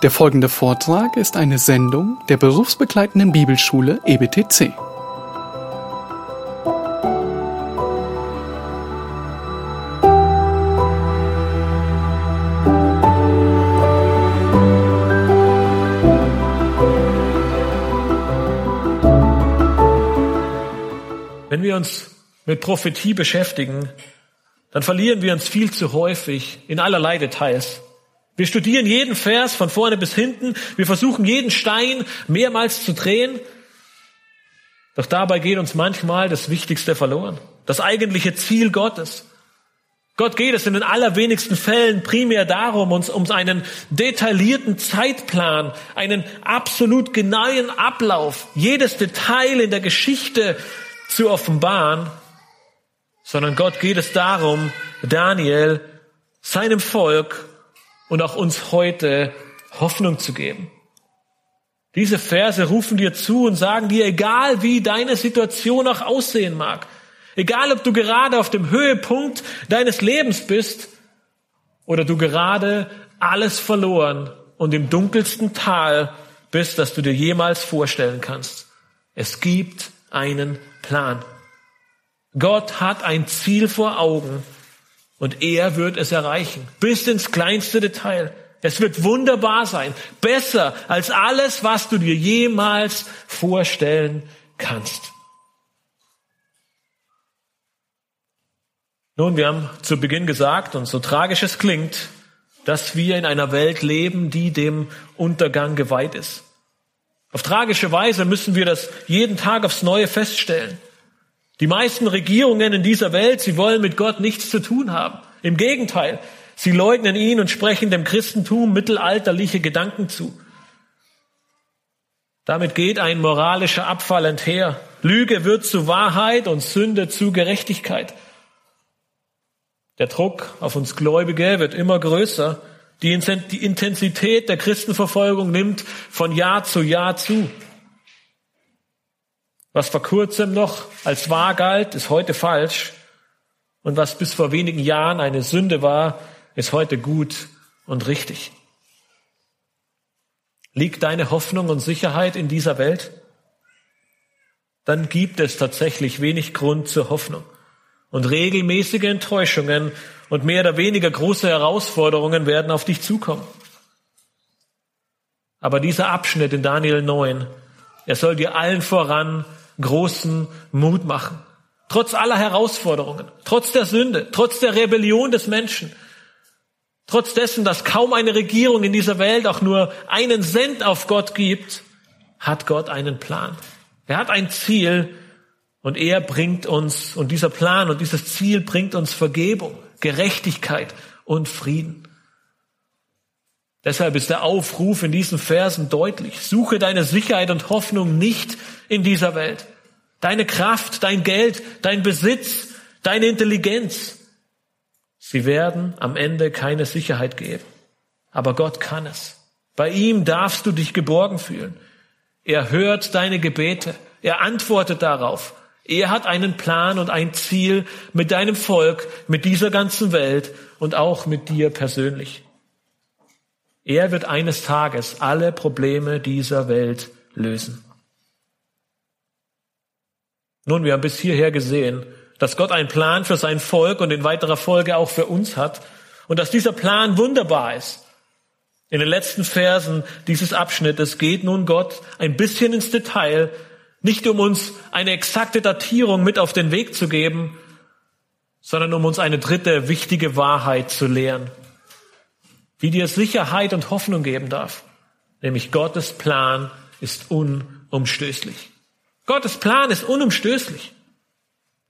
Der folgende Vortrag ist eine Sendung der berufsbegleitenden Bibelschule EBTC. Wenn wir uns mit Prophetie beschäftigen, dann verlieren wir uns viel zu häufig in allerlei Details. Wir studieren jeden Vers von vorne bis hinten. Wir versuchen jeden Stein mehrmals zu drehen. Doch dabei geht uns manchmal das Wichtigste verloren. Das eigentliche Ziel Gottes. Gott geht es in den allerwenigsten Fällen primär darum, uns um einen detaillierten Zeitplan, einen absolut genauen Ablauf, jedes Detail in der Geschichte zu offenbaren, sondern Gott geht es darum, Daniel, seinem Volk und auch uns heute Hoffnung zu geben. Diese Verse rufen dir zu und sagen dir, egal wie deine Situation auch aussehen mag, egal ob du gerade auf dem Höhepunkt deines Lebens bist oder du gerade alles verloren und im dunkelsten Tal bist, das du dir jemals vorstellen kannst. Es gibt einen Plan. Gott hat ein Ziel vor Augen und er wird es erreichen, bis ins kleinste Detail. Es wird wunderbar sein, besser als alles, was du dir jemals vorstellen kannst. Nun, wir haben zu Beginn gesagt, und so tragisch es klingt, dass wir in einer Welt leben, die dem Untergang geweiht ist. Auf tragische Weise müssen wir das jeden Tag aufs Neue feststellen. Die meisten Regierungen in dieser Welt, sie wollen mit Gott nichts zu tun haben. Im Gegenteil, sie leugnen ihn und sprechen dem Christentum mittelalterliche Gedanken zu. Damit geht ein moralischer Abfall enther. Lüge wird zu Wahrheit und Sünde zu Gerechtigkeit. Der Druck auf uns Gläubige wird immer größer. Die Intensität der Christenverfolgung nimmt von Jahr zu Jahr zu. Was vor kurzem noch als wahr galt, ist heute falsch. Und was bis vor wenigen Jahren eine Sünde war, ist heute gut und richtig. Liegt deine Hoffnung und Sicherheit in dieser Welt? Dann gibt es tatsächlich wenig Grund zur Hoffnung. Und regelmäßige Enttäuschungen und mehr oder weniger große Herausforderungen werden auf dich zukommen. Aber dieser Abschnitt in Daniel 9, er soll dir allen voran großen Mut machen. Trotz aller Herausforderungen, trotz der Sünde, trotz der Rebellion des Menschen, trotz dessen, dass kaum eine Regierung in dieser Welt auch nur einen Cent auf Gott gibt, hat Gott einen Plan. Er hat ein Ziel und er bringt uns, und dieser Plan und dieses Ziel bringt uns Vergebung, Gerechtigkeit und Frieden. Deshalb ist der Aufruf in diesen Versen deutlich. Suche deine Sicherheit und Hoffnung nicht in dieser Welt. Deine Kraft, dein Geld, dein Besitz, deine Intelligenz, sie werden am Ende keine Sicherheit geben. Aber Gott kann es. Bei ihm darfst du dich geborgen fühlen. Er hört deine Gebete. Er antwortet darauf. Er hat einen Plan und ein Ziel mit deinem Volk, mit dieser ganzen Welt und auch mit dir persönlich. Er wird eines Tages alle Probleme dieser Welt lösen. Nun, wir haben bis hierher gesehen, dass Gott einen Plan für sein Volk und in weiterer Folge auch für uns hat und dass dieser Plan wunderbar ist. In den letzten Versen dieses Abschnittes geht nun Gott ein bisschen ins Detail, nicht um uns eine exakte Datierung mit auf den Weg zu geben, sondern um uns eine dritte wichtige Wahrheit zu lehren, die dir Sicherheit und Hoffnung geben darf, nämlich Gottes Plan ist unumstößlich. Gottes Plan ist unumstößlich.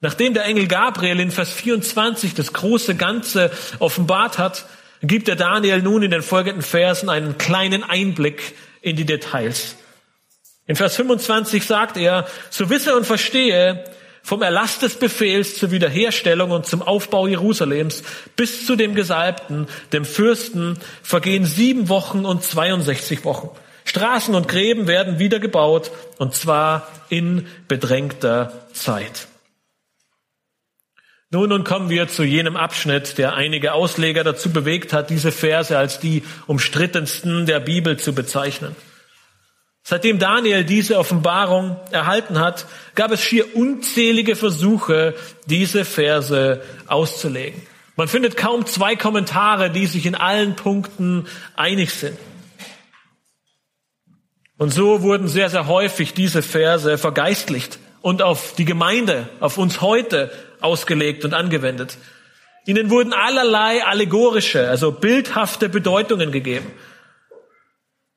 Nachdem der Engel Gabriel in Vers 24 das große Ganze offenbart hat, gibt der Daniel nun in den folgenden Versen einen kleinen Einblick in die Details. In Vers 25 sagt er, so wisse und verstehe, vom Erlass des Befehls zur Wiederherstellung und zum Aufbau Jerusalems bis zu dem Gesalbten, dem Fürsten, vergehen sieben Wochen und 62 Wochen. Straßen und Gräben werden wieder gebaut und zwar in bedrängter Zeit. Nun, nun kommen wir zu jenem Abschnitt, der einige Ausleger dazu bewegt hat, diese Verse als die umstrittensten der Bibel zu bezeichnen. Seitdem Daniel diese Offenbarung erhalten hat, gab es schier unzählige Versuche, diese Verse auszulegen. Man findet kaum zwei Kommentare, die sich in allen Punkten einig sind. Und so wurden sehr, sehr häufig diese Verse vergeistlicht und auf die Gemeinde, auf uns heute ausgelegt und angewendet. Ihnen wurden allerlei allegorische, also bildhafte Bedeutungen gegeben.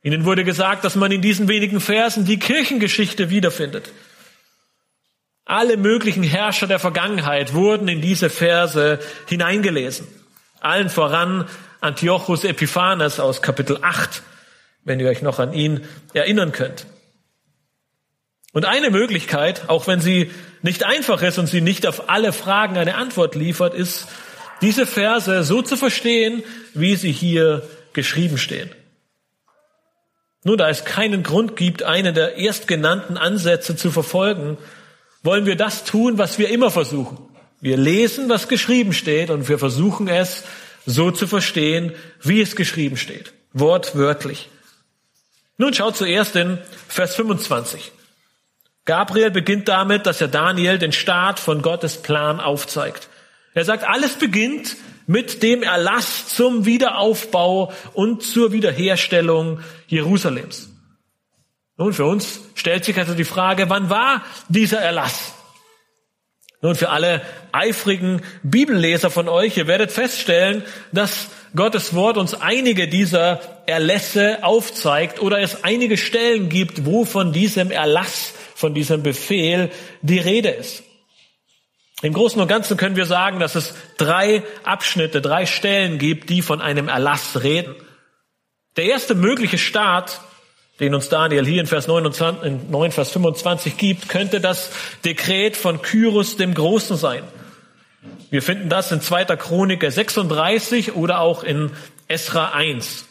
Ihnen wurde gesagt, dass man in diesen wenigen Versen die Kirchengeschichte wiederfindet. Alle möglichen Herrscher der Vergangenheit wurden in diese Verse hineingelesen. Allen voran Antiochus Epiphanes aus Kapitel 8, wenn ihr euch noch an ihn erinnern könnt. Und eine Möglichkeit, auch wenn sie nicht einfach ist und sie nicht auf alle Fragen eine Antwort liefert, ist, diese Verse so zu verstehen, wie sie hier geschrieben stehen. Nun, da es keinen Grund gibt, einen der erstgenannten Ansätze zu verfolgen, wollen wir das tun, was wir immer versuchen. Wir lesen, was geschrieben steht und wir versuchen es so zu verstehen, wie es geschrieben steht. Wortwörtlich. Nun schaut zuerst in Vers 25. Gabriel beginnt damit, dass er Daniel den Start von Gottes Plan aufzeigt. Er sagt, alles beginnt mit dem Erlass zum Wiederaufbau und zur Wiederherstellung Jerusalems. Nun, für uns stellt sich also die Frage, wann war dieser Erlass? Nun, für alle eifrigen Bibelleser von euch, ihr werdet feststellen, dass Gottes Wort uns einige dieser Erlässe aufzeigt oder es einige Stellen gibt, wo von diesem Erlass von diesem Befehl die Rede ist. Im Großen und Ganzen können wir sagen, dass es drei Abschnitte, drei Stellen gibt, die von einem Erlass reden. Der erste mögliche Start, den uns Daniel hier in Vers 29, in 9, Vers 25 gibt, könnte das Dekret von Kyrus dem Großen sein. Wir finden das in 2. Chroniker 36 oder auch in Esra 1.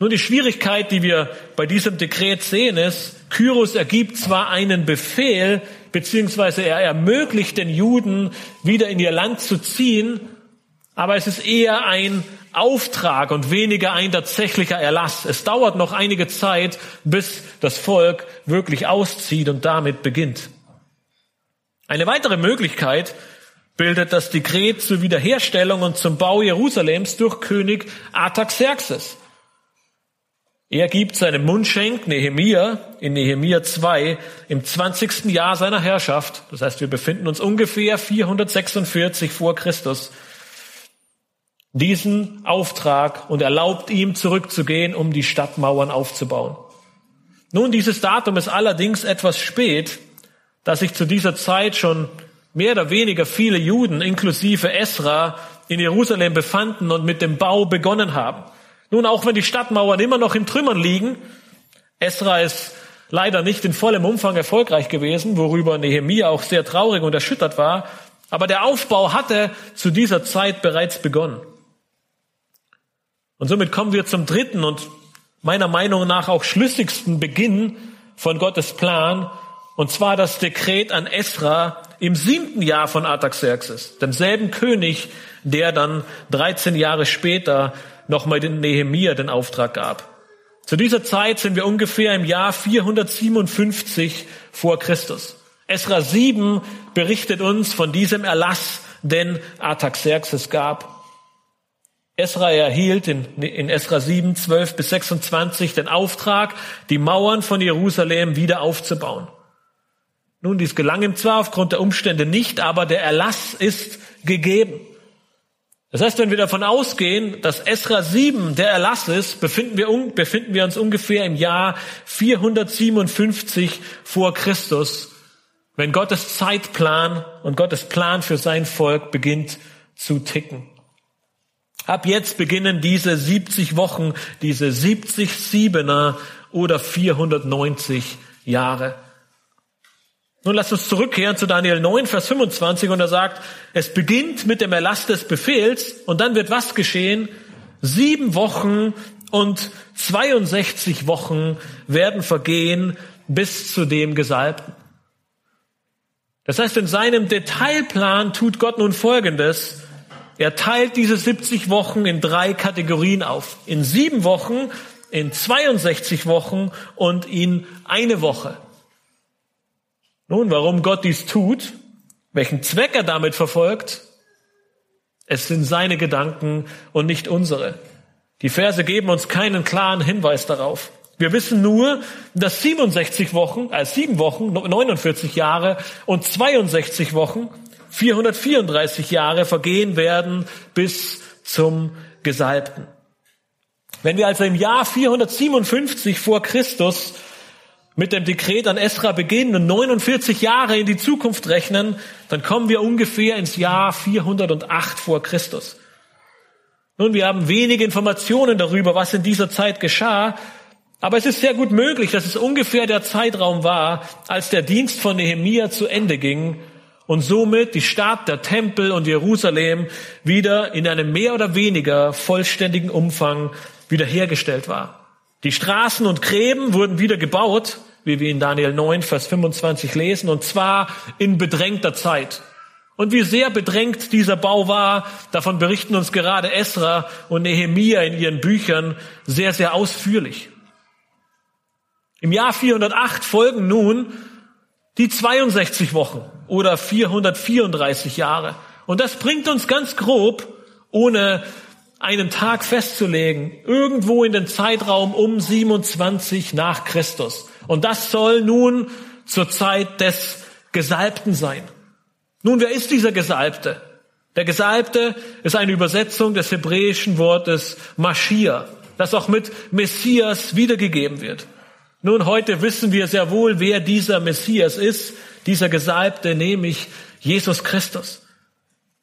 Nun, die Schwierigkeit, die wir bei diesem Dekret sehen, ist, Kyros ergibt zwar einen Befehl, beziehungsweise er ermöglicht den Juden, wieder in ihr Land zu ziehen, aber es ist eher ein Auftrag und weniger ein tatsächlicher Erlass. Es dauert noch einige Zeit, bis das Volk wirklich auszieht und damit beginnt. Eine weitere Möglichkeit bildet das Dekret zur Wiederherstellung und zum Bau Jerusalems durch König Artaxerxes. Er gibt seinem Mundschenk Nehemia in Nehemia 2 im 20. Jahr seiner Herrschaft, das heißt wir befinden uns ungefähr 446 vor Christus, diesen Auftrag und erlaubt ihm zurückzugehen, um die Stadtmauern aufzubauen. Nun, dieses Datum ist allerdings etwas spät, da sich zu dieser Zeit schon mehr oder weniger viele Juden inklusive Esra in Jerusalem befanden und mit dem Bau begonnen haben. Nun, auch wenn die Stadtmauern immer noch in Trümmern liegen, Esra ist leider nicht in vollem Umfang erfolgreich gewesen, worüber Nehemia auch sehr traurig und erschüttert war, aber der Aufbau hatte zu dieser Zeit bereits begonnen. Und somit kommen wir zum dritten und meiner Meinung nach auch schlüssigsten Beginn von Gottes Plan, und zwar das Dekret an Esra im siebten Jahr von Artaxerxes, demselben König, der dann 13 Jahre später nochmal den Nehemia den Auftrag gab. Zu dieser Zeit sind wir ungefähr im Jahr 457 vor Christus. Esra 7 berichtet uns von diesem Erlass, den Artaxerxes gab. Esra erhielt in, in Esra 7, 12 bis 26 den Auftrag, die Mauern von Jerusalem wieder aufzubauen. Nun, dies gelang ihm zwar aufgrund der Umstände nicht, aber der Erlass ist gegeben. Das heißt, wenn wir davon ausgehen, dass Esra 7 der Erlass ist, befinden wir, befinden wir uns ungefähr im Jahr 457 vor Christus, wenn Gottes Zeitplan und Gottes Plan für sein Volk beginnt zu ticken. Ab jetzt beginnen diese 70 Wochen, diese 70 Siebener oder 490 Jahre. Nun lasst uns zurückkehren zu Daniel 9, Vers 25 und er sagt, es beginnt mit dem Erlass des Befehls und dann wird was geschehen? Sieben Wochen und 62 Wochen werden vergehen bis zu dem Gesalbten. Das heißt, in seinem Detailplan tut Gott nun Folgendes. Er teilt diese 70 Wochen in drei Kategorien auf. In sieben Wochen, in 62 Wochen und in eine Woche. Nun, warum Gott dies tut, welchen Zweck er damit verfolgt, es sind seine Gedanken und nicht unsere. Die Verse geben uns keinen klaren Hinweis darauf. Wir wissen nur, dass 67 Wochen, äh, sieben Wochen, 49 Jahre und 62 Wochen, 434 Jahre vergehen werden bis zum Gesalbten. Wenn wir also im Jahr 457 vor Christus mit dem Dekret an Esra beginnen und 49 Jahre in die Zukunft rechnen, dann kommen wir ungefähr ins Jahr 408 vor Christus. Nun, wir haben wenige Informationen darüber, was in dieser Zeit geschah, aber es ist sehr gut möglich, dass es ungefähr der Zeitraum war, als der Dienst von Nehemia zu Ende ging und somit die Stadt, der Tempel und Jerusalem wieder in einem mehr oder weniger vollständigen Umfang wiederhergestellt war. Die Straßen und Gräben wurden wieder gebaut, wie wir in Daniel 9, Vers 25 lesen, und zwar in bedrängter Zeit. Und wie sehr bedrängt dieser Bau war, davon berichten uns gerade Esra und Nehemia in ihren Büchern sehr, sehr ausführlich. Im Jahr 408 folgen nun die 62 Wochen oder 434 Jahre. Und das bringt uns ganz grob, ohne einen Tag festzulegen, irgendwo in den Zeitraum um 27 nach Christus. Und das soll nun zur Zeit des Gesalbten sein. Nun, wer ist dieser Gesalbte? Der Gesalbte ist eine Übersetzung des hebräischen Wortes Maschia, das auch mit Messias wiedergegeben wird. Nun, heute wissen wir sehr wohl, wer dieser Messias ist, dieser Gesalbte, nämlich Jesus Christus.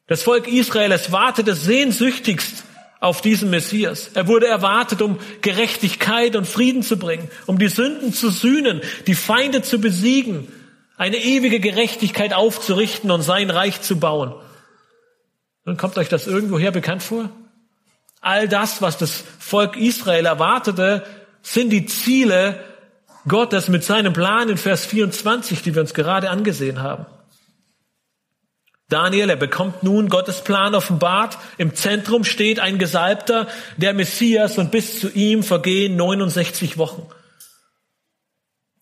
Das Volk Israel, es wartete sehnsüchtigst auf diesen Messias. Er wurde erwartet, um Gerechtigkeit und Frieden zu bringen, um die Sünden zu sühnen, die Feinde zu besiegen, eine ewige Gerechtigkeit aufzurichten und sein Reich zu bauen. Nun kommt euch das irgendwoher bekannt vor? All das, was das Volk Israel erwartete, sind die Ziele Gottes mit seinem Plan in Vers 24, die wir uns gerade angesehen haben. Daniel, er bekommt nun Gottes Plan offenbart. Im Zentrum steht ein Gesalbter, der Messias, und bis zu ihm vergehen 69 Wochen.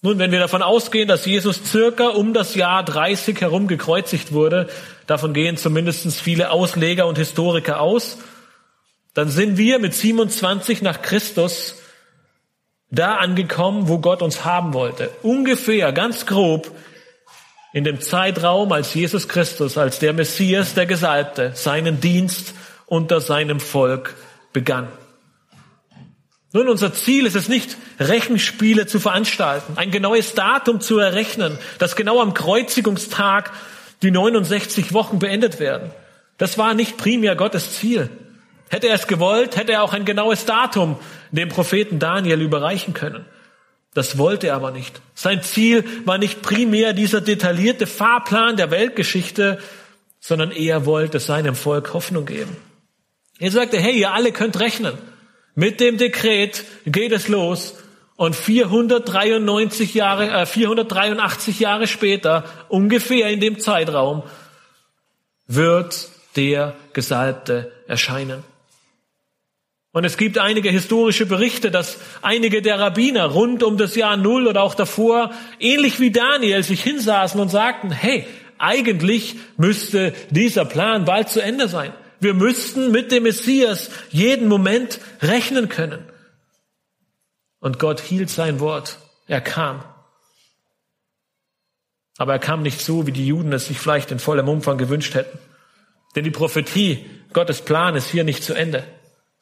Nun, wenn wir davon ausgehen, dass Jesus circa um das Jahr 30 herum gekreuzigt wurde, davon gehen zumindest viele Ausleger und Historiker aus, dann sind wir mit 27 nach Christus da angekommen, wo Gott uns haben wollte. Ungefähr, ganz grob, in dem Zeitraum, als Jesus Christus, als der Messias, der Gesalbte, seinen Dienst unter seinem Volk begann. Nun, unser Ziel ist es nicht, Rechenspiele zu veranstalten, ein genaues Datum zu errechnen, dass genau am Kreuzigungstag die 69 Wochen beendet werden. Das war nicht primär Gottes Ziel. Hätte er es gewollt, hätte er auch ein genaues Datum dem Propheten Daniel überreichen können. Das wollte er aber nicht. Sein Ziel war nicht primär dieser detaillierte Fahrplan der Weltgeschichte, sondern er wollte seinem Volk Hoffnung geben. Er sagte, hey, ihr alle könnt rechnen. Mit dem Dekret geht es los und 493 Jahre, äh, 483 Jahre später, ungefähr in dem Zeitraum, wird der Gesalbte erscheinen. Und es gibt einige historische Berichte, dass einige der Rabbiner rund um das Jahr Null oder auch davor, ähnlich wie Daniel, sich hinsaßen und sagten, hey, eigentlich müsste dieser Plan bald zu Ende sein. Wir müssten mit dem Messias jeden Moment rechnen können. Und Gott hielt sein Wort. Er kam. Aber er kam nicht so, wie die Juden es sich vielleicht in vollem Umfang gewünscht hätten. Denn die Prophetie, Gottes Plan ist hier nicht zu Ende.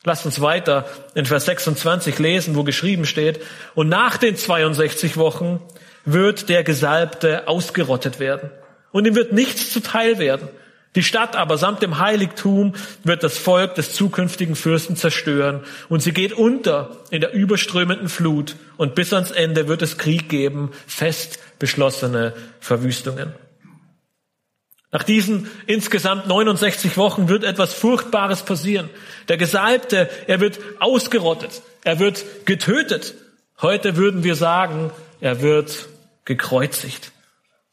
Lasst uns weiter in Vers 26 lesen, wo geschrieben steht, und nach den 62 Wochen wird der Gesalbte ausgerottet werden und ihm wird nichts zuteil werden. Die Stadt aber samt dem Heiligtum wird das Volk des zukünftigen Fürsten zerstören und sie geht unter in der überströmenden Flut und bis ans Ende wird es Krieg geben, fest beschlossene Verwüstungen. Nach diesen insgesamt 69 Wochen wird etwas Furchtbares passieren. Der Gesalbte, er wird ausgerottet, er wird getötet. Heute würden wir sagen, er wird gekreuzigt.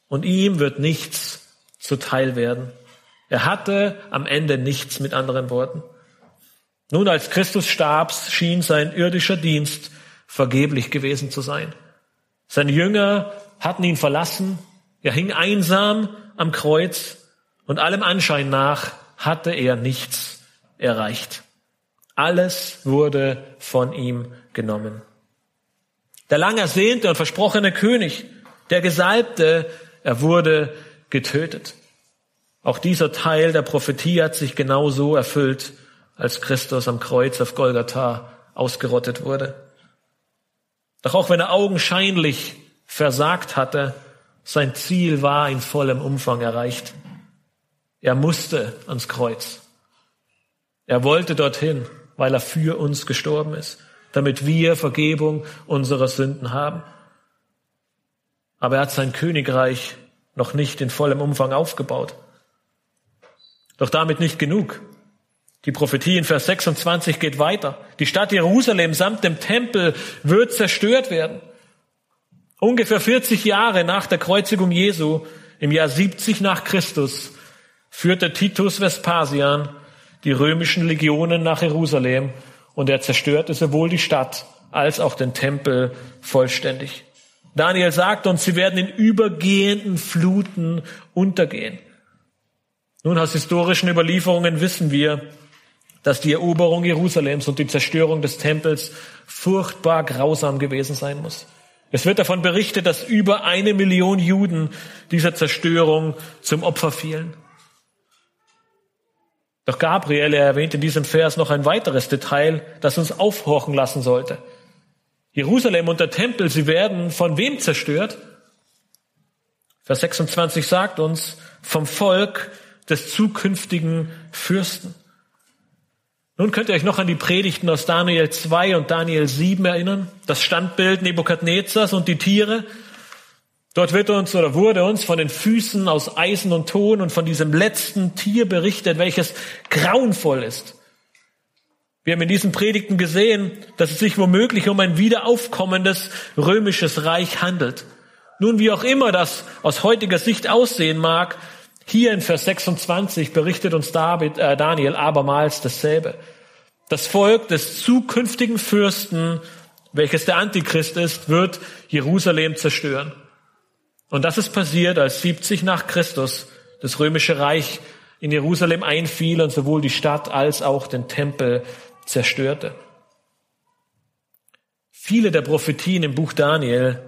und ihm wird nichts zuteil werden. Er hatte am Ende nichts mit anderen Worten. Nun, als Christus starb, schien sein irdischer Dienst vergeblich gewesen zu sein. Seine Jünger hatten ihn verlassen, er hing einsam am Kreuz und allem Anschein nach hatte er nichts erreicht. Alles wurde von ihm genommen. Der lang ersehnte und versprochene König, der Gesalbte, er wurde getötet. Auch dieser Teil der Prophetie hat sich genau so erfüllt, als Christus am Kreuz auf Golgatha ausgerottet wurde. Doch auch wenn er augenscheinlich versagt hatte, sein Ziel war in vollem Umfang erreicht. Er musste ans Kreuz. Er wollte dorthin, weil er für uns gestorben ist, damit wir Vergebung unserer Sünden haben. Aber er hat sein Königreich noch nicht in vollem Umfang aufgebaut. Doch damit nicht genug. Die Prophetie in Vers 26 geht weiter. Die Stadt Jerusalem samt dem Tempel wird zerstört werden. Ungefähr 40 Jahre nach der Kreuzigung Jesu, im Jahr 70 nach Christus, führte Titus Vespasian die römischen Legionen nach Jerusalem und er zerstörte sowohl die Stadt als auch den Tempel vollständig. Daniel sagt uns, sie werden in übergehenden Fluten untergehen. Nun, aus historischen Überlieferungen wissen wir, dass die Eroberung Jerusalems und die Zerstörung des Tempels furchtbar grausam gewesen sein muss. Es wird davon berichtet, dass über eine Million Juden dieser Zerstörung zum Opfer fielen. Doch Gabriel, er erwähnt in diesem Vers noch ein weiteres Detail, das uns aufhorchen lassen sollte. Jerusalem und der Tempel, sie werden von wem zerstört? Vers 26 sagt uns, vom Volk des zukünftigen Fürsten. Nun könnt ihr euch noch an die Predigten aus Daniel 2 und Daniel 7 erinnern. Das Standbild Nebukadnezars und die Tiere. Dort wird uns oder wurde uns von den Füßen aus Eisen und Ton und von diesem letzten Tier berichtet, welches grauenvoll ist. Wir haben in diesen Predigten gesehen, dass es sich womöglich um ein wiederaufkommendes römisches Reich handelt. Nun, wie auch immer das aus heutiger Sicht aussehen mag, hier in Vers 26 berichtet uns David, äh, Daniel abermals dasselbe. Das Volk des zukünftigen Fürsten, welches der Antichrist ist, wird Jerusalem zerstören. Und das ist passiert, als 70 nach Christus das römische Reich in Jerusalem einfiel und sowohl die Stadt als auch den Tempel zerstörte. Viele der Prophetien im Buch Daniel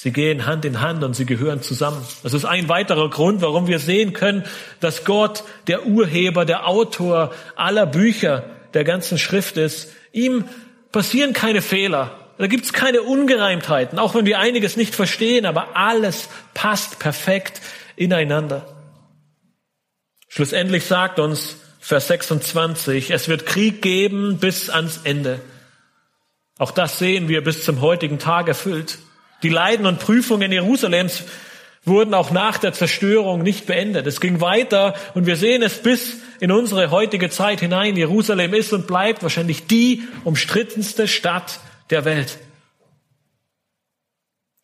Sie gehen Hand in Hand und sie gehören zusammen. Das ist ein weiterer Grund, warum wir sehen können, dass Gott der Urheber, der Autor aller Bücher der ganzen Schrift ist. Ihm passieren keine Fehler. Da gibt's keine Ungereimtheiten, auch wenn wir einiges nicht verstehen, aber alles passt perfekt ineinander. Schlussendlich sagt uns Vers 26, es wird Krieg geben bis ans Ende. Auch das sehen wir bis zum heutigen Tag erfüllt. Die Leiden und Prüfungen Jerusalems wurden auch nach der Zerstörung nicht beendet. Es ging weiter und wir sehen es bis in unsere heutige Zeit hinein. Jerusalem ist und bleibt wahrscheinlich die umstrittenste Stadt der Welt.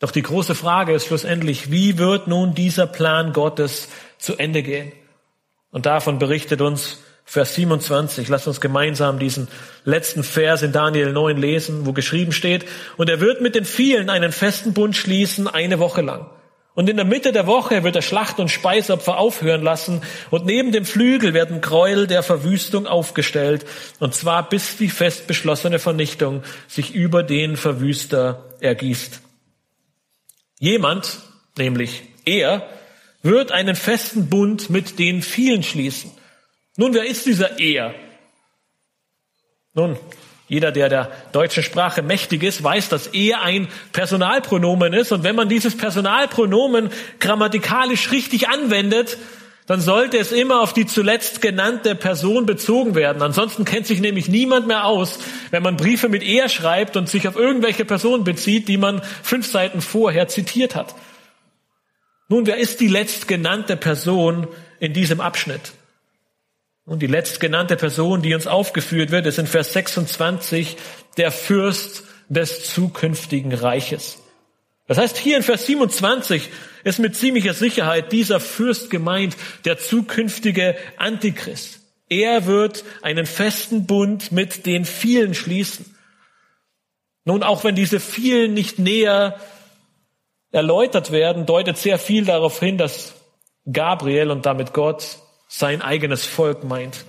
Doch die große Frage ist schlussendlich, wie wird nun dieser Plan Gottes zu Ende gehen? Und davon berichtet uns Vers 27. Lass uns gemeinsam diesen letzten Vers in Daniel 9 lesen, wo geschrieben steht, und er wird mit den vielen einen festen Bund schließen, eine Woche lang. Und in der Mitte der Woche wird er Schlacht- und Speisopfer aufhören lassen, und neben dem Flügel werden Gräuel der Verwüstung aufgestellt, und zwar bis die fest beschlossene Vernichtung sich über den Verwüster ergießt. Jemand, nämlich er, wird einen festen Bund mit den vielen schließen. Nun, wer ist dieser Er? Nun, jeder, der der deutschen Sprache mächtig ist, weiß, dass er ein Personalpronomen ist. Und wenn man dieses Personalpronomen grammatikalisch richtig anwendet, dann sollte es immer auf die zuletzt genannte Person bezogen werden. Ansonsten kennt sich nämlich niemand mehr aus, wenn man Briefe mit er schreibt und sich auf irgendwelche Personen bezieht, die man fünf Seiten vorher zitiert hat. Nun, wer ist die letztgenannte Person in diesem Abschnitt? Und die letztgenannte Person, die uns aufgeführt wird, ist in Vers 26 der Fürst des zukünftigen Reiches. Das heißt, hier in Vers 27 ist mit ziemlicher Sicherheit dieser Fürst gemeint, der zukünftige Antichrist. Er wird einen festen Bund mit den vielen schließen. Nun, auch wenn diese vielen nicht näher erläutert werden, deutet sehr viel darauf hin, dass Gabriel und damit Gott sein eigenes Volk meint.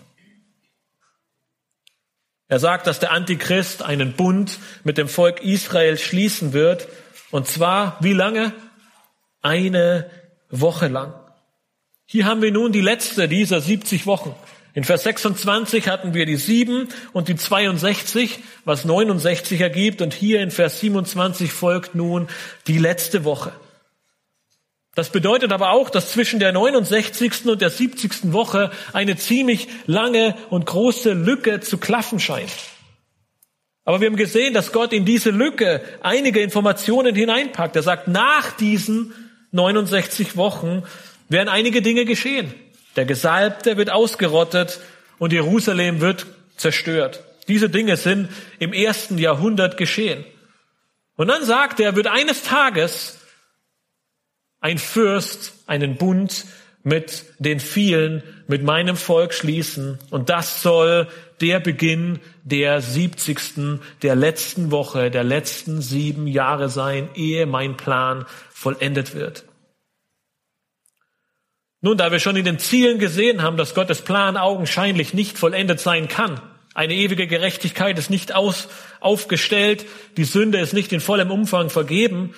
Er sagt, dass der Antichrist einen Bund mit dem Volk Israel schließen wird. Und zwar, wie lange? Eine Woche lang. Hier haben wir nun die letzte dieser 70 Wochen. In Vers 26 hatten wir die 7 und die 62, was 69 ergibt. Und hier in Vers 27 folgt nun die letzte Woche. Das bedeutet aber auch, dass zwischen der 69. und der 70. Woche eine ziemlich lange und große Lücke zu klaffen scheint. Aber wir haben gesehen, dass Gott in diese Lücke einige Informationen hineinpackt. Er sagt, nach diesen 69 Wochen werden einige Dinge geschehen. Der Gesalbte wird ausgerottet und Jerusalem wird zerstört. Diese Dinge sind im ersten Jahrhundert geschehen. Und dann sagt er, wird eines Tages ein Fürst einen Bund mit den vielen, mit meinem Volk schließen. Und das soll der Beginn der siebzigsten, der letzten Woche, der letzten sieben Jahre sein, ehe mein Plan vollendet wird. Nun, da wir schon in den Zielen gesehen haben, dass Gottes Plan augenscheinlich nicht vollendet sein kann, eine ewige Gerechtigkeit ist nicht aus, aufgestellt, die Sünde ist nicht in vollem Umfang vergeben,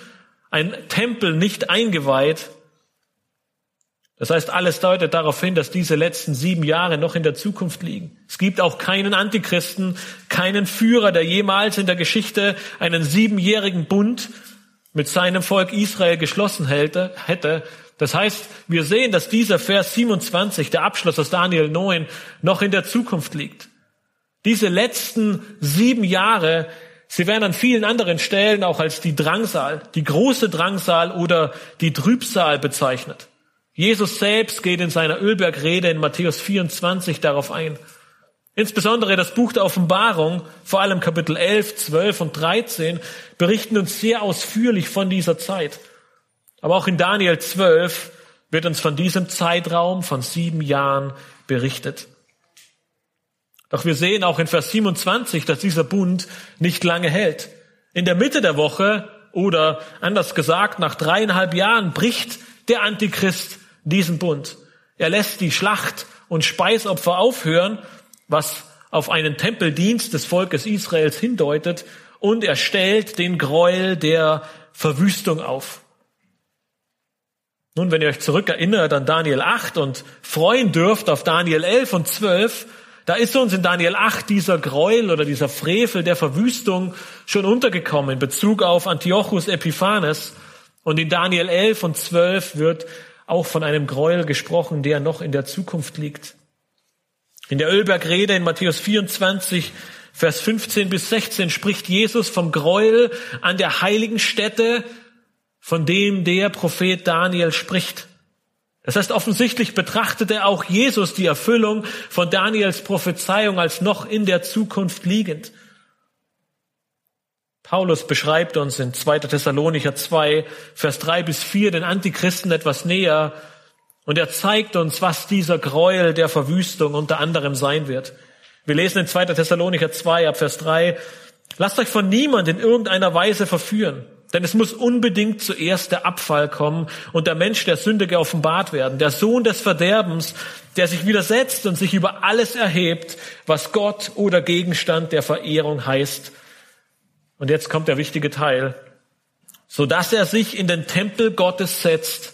ein Tempel nicht eingeweiht. Das heißt, alles deutet darauf hin, dass diese letzten sieben Jahre noch in der Zukunft liegen. Es gibt auch keinen Antichristen, keinen Führer, der jemals in der Geschichte einen siebenjährigen Bund mit seinem Volk Israel geschlossen hätte. Das heißt, wir sehen, dass dieser Vers 27, der Abschluss aus Daniel 9, noch in der Zukunft liegt. Diese letzten sieben Jahre Sie werden an vielen anderen Stellen auch als die Drangsal, die große Drangsal oder die Trübsal bezeichnet. Jesus selbst geht in seiner Ölbergrede in Matthäus 24 darauf ein. Insbesondere das Buch der Offenbarung, vor allem Kapitel 11, 12 und 13, berichten uns sehr ausführlich von dieser Zeit. Aber auch in Daniel 12 wird uns von diesem Zeitraum von sieben Jahren berichtet. Doch wir sehen auch in Vers 27, dass dieser Bund nicht lange hält. In der Mitte der Woche oder anders gesagt, nach dreieinhalb Jahren bricht der Antichrist diesen Bund. Er lässt die Schlacht und Speisopfer aufhören, was auf einen Tempeldienst des Volkes Israels hindeutet, und er stellt den Gräuel der Verwüstung auf. Nun, wenn ihr euch zurückerinnert an Daniel 8 und freuen dürft auf Daniel 11 und 12, da ist uns in Daniel 8 dieser Gräuel oder dieser Frevel der Verwüstung schon untergekommen in Bezug auf Antiochus Epiphanes. Und in Daniel 11 und 12 wird auch von einem Gräuel gesprochen, der noch in der Zukunft liegt. In der Ölbergrede in Matthäus 24, Vers 15 bis 16 spricht Jesus vom Gräuel an der heiligen Stätte, von dem der Prophet Daniel spricht. Das heißt, offensichtlich betrachtete auch Jesus die Erfüllung von Daniels Prophezeiung als noch in der Zukunft liegend. Paulus beschreibt uns in 2. Thessalonicher 2, Vers 3 bis 4 den Antichristen etwas näher und er zeigt uns, was dieser Gräuel der Verwüstung unter anderem sein wird. Wir lesen in 2. Thessalonicher 2 ab Vers 3, lasst euch von niemand in irgendeiner Weise verführen denn es muss unbedingt zuerst der Abfall kommen und der Mensch der Sünde geoffenbart werden, der Sohn des Verderbens, der sich widersetzt und sich über alles erhebt, was Gott oder Gegenstand der Verehrung heißt. Und jetzt kommt der wichtige Teil, so dass er sich in den Tempel Gottes setzt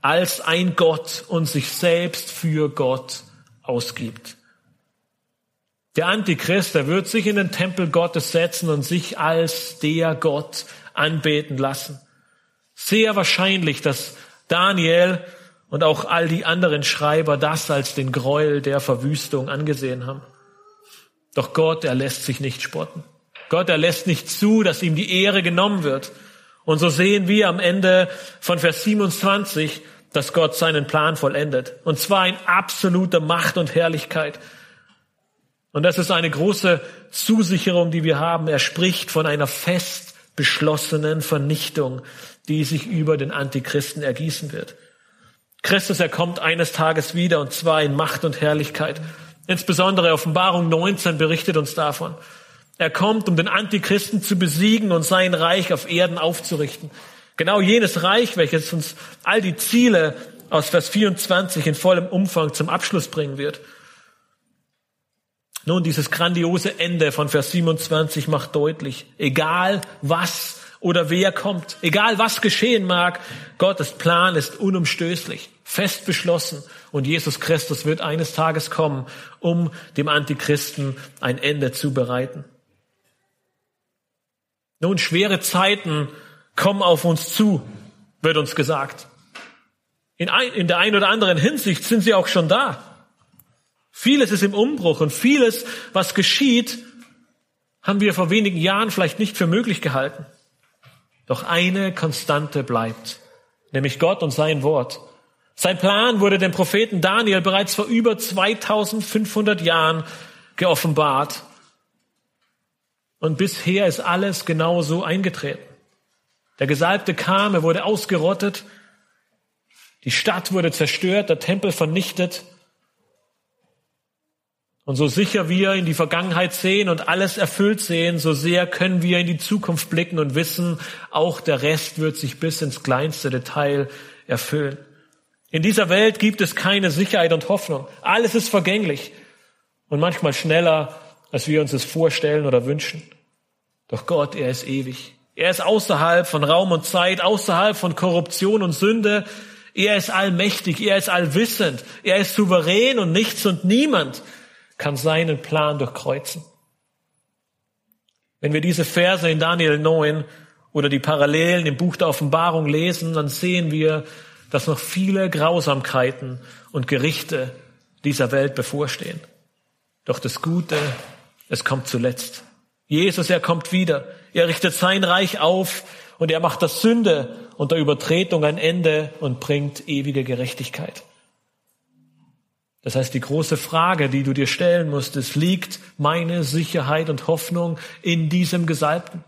als ein Gott und sich selbst für Gott ausgibt. Der Antichrist, der wird sich in den Tempel Gottes setzen und sich als der Gott anbeten lassen. Sehr wahrscheinlich, dass Daniel und auch all die anderen Schreiber das als den Gräuel der Verwüstung angesehen haben. Doch Gott, er lässt sich nicht spotten. Gott, er lässt nicht zu, dass ihm die Ehre genommen wird. Und so sehen wir am Ende von Vers 27, dass Gott seinen Plan vollendet. Und zwar in absoluter Macht und Herrlichkeit. Und das ist eine große Zusicherung, die wir haben. Er spricht von einer fest beschlossenen Vernichtung, die sich über den Antichristen ergießen wird. Christus, er kommt eines Tages wieder und zwar in Macht und Herrlichkeit. Insbesondere Offenbarung 19 berichtet uns davon. Er kommt, um den Antichristen zu besiegen und sein Reich auf Erden aufzurichten. Genau jenes Reich, welches uns all die Ziele aus Vers 24 in vollem Umfang zum Abschluss bringen wird. Nun, dieses grandiose Ende von Vers 27 macht deutlich, egal was oder wer kommt, egal was geschehen mag, Gottes Plan ist unumstößlich, fest beschlossen und Jesus Christus wird eines Tages kommen, um dem Antichristen ein Ende zu bereiten. Nun, schwere Zeiten kommen auf uns zu, wird uns gesagt. In, ein, in der einen oder anderen Hinsicht sind sie auch schon da. Vieles ist im Umbruch und vieles, was geschieht, haben wir vor wenigen Jahren vielleicht nicht für möglich gehalten. Doch eine Konstante bleibt, nämlich Gott und sein Wort. Sein Plan wurde dem Propheten Daniel bereits vor über 2500 Jahren geoffenbart. Und bisher ist alles genauso eingetreten. Der Gesalbte kam, er wurde ausgerottet, die Stadt wurde zerstört, der Tempel vernichtet. Und so sicher wir in die Vergangenheit sehen und alles erfüllt sehen, so sehr können wir in die Zukunft blicken und wissen, auch der Rest wird sich bis ins kleinste Detail erfüllen. In dieser Welt gibt es keine Sicherheit und Hoffnung. Alles ist vergänglich und manchmal schneller, als wir uns es vorstellen oder wünschen. Doch Gott, er ist ewig. Er ist außerhalb von Raum und Zeit, außerhalb von Korruption und Sünde. Er ist allmächtig, er ist allwissend, er ist souverän und nichts und niemand kann seinen Plan durchkreuzen. Wenn wir diese Verse in Daniel 9 oder die Parallelen im Buch der Offenbarung lesen, dann sehen wir, dass noch viele Grausamkeiten und Gerichte dieser Welt bevorstehen. Doch das Gute, es kommt zuletzt. Jesus, er kommt wieder. Er richtet sein Reich auf und er macht der Sünde und der Übertretung ein Ende und bringt ewige Gerechtigkeit. Das heißt, die große Frage, die du dir stellen musst, ist, liegt meine Sicherheit und Hoffnung in diesem Gesalbten?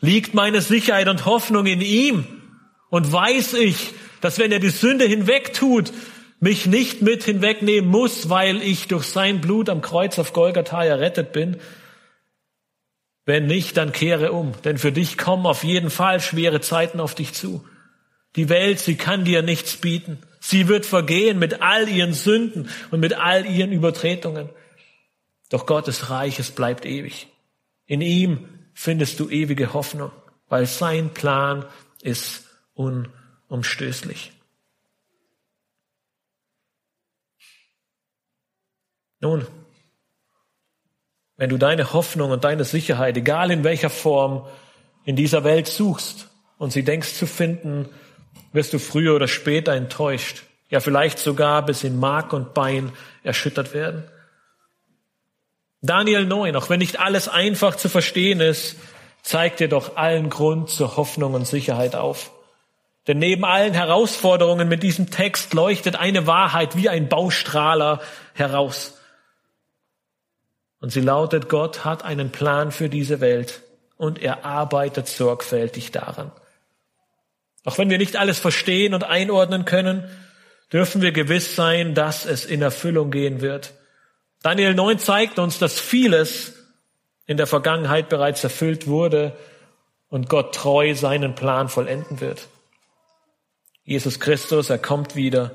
Liegt meine Sicherheit und Hoffnung in ihm? Und weiß ich, dass wenn er die Sünde hinwegtut, mich nicht mit hinwegnehmen muss, weil ich durch sein Blut am Kreuz auf Golgatha errettet bin, wenn nicht, dann kehre um, denn für dich kommen auf jeden Fall schwere Zeiten auf dich zu. Die Welt, sie kann dir nichts bieten. Sie wird vergehen mit all ihren Sünden und mit all ihren Übertretungen. Doch Gottes Reich, es bleibt ewig. In ihm findest du ewige Hoffnung, weil sein Plan ist unumstößlich. Nun, wenn du deine Hoffnung und deine Sicherheit, egal in welcher Form, in dieser Welt suchst und sie denkst zu finden, wirst du früher oder später enttäuscht, ja vielleicht sogar bis in Mark und Bein erschüttert werden. Daniel 9, auch wenn nicht alles einfach zu verstehen ist, zeigt dir doch allen Grund zur Hoffnung und Sicherheit auf. Denn neben allen Herausforderungen mit diesem Text leuchtet eine Wahrheit wie ein Baustrahler heraus. Und sie lautet, Gott hat einen Plan für diese Welt und er arbeitet sorgfältig daran. Auch wenn wir nicht alles verstehen und einordnen können, dürfen wir gewiss sein, dass es in Erfüllung gehen wird. Daniel 9 zeigt uns, dass vieles in der Vergangenheit bereits erfüllt wurde und Gott treu seinen Plan vollenden wird. Jesus Christus, er kommt wieder.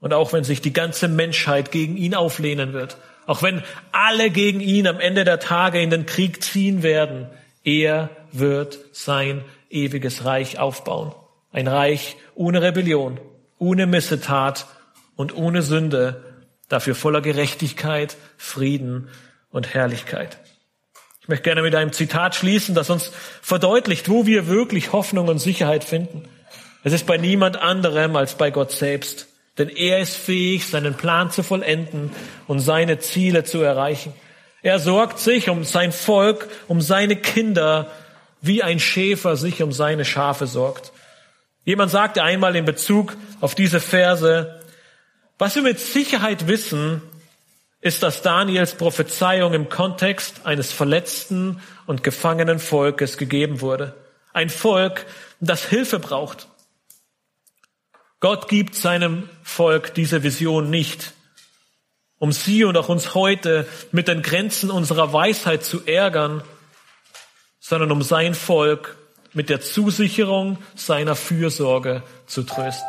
Und auch wenn sich die ganze Menschheit gegen ihn auflehnen wird, auch wenn alle gegen ihn am Ende der Tage in den Krieg ziehen werden, er wird sein ewiges Reich aufbauen. Ein Reich ohne Rebellion, ohne Missetat und ohne Sünde, dafür voller Gerechtigkeit, Frieden und Herrlichkeit. Ich möchte gerne mit einem Zitat schließen, das uns verdeutlicht, wo wir wirklich Hoffnung und Sicherheit finden. Es ist bei niemand anderem als bei Gott selbst. Denn er ist fähig, seinen Plan zu vollenden und seine Ziele zu erreichen. Er sorgt sich um sein Volk, um seine Kinder, wie ein Schäfer sich um seine Schafe sorgt. Jemand sagte einmal in Bezug auf diese Verse, was wir mit Sicherheit wissen, ist, dass Daniels Prophezeiung im Kontext eines verletzten und gefangenen Volkes gegeben wurde. Ein Volk, das Hilfe braucht. Gott gibt seinem Volk diese Vision nicht, um sie und auch uns heute mit den Grenzen unserer Weisheit zu ärgern, sondern um sein Volk mit der Zusicherung seiner Fürsorge zu trösten.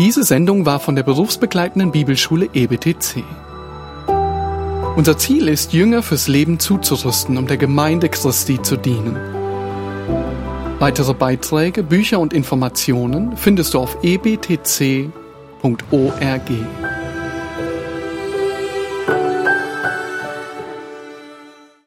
Diese Sendung war von der berufsbegleitenden Bibelschule EBTC. Unser Ziel ist, Jünger fürs Leben zuzurüsten, um der Gemeinde Christi zu dienen. Weitere Beiträge, Bücher und Informationen findest du auf ebtc.org.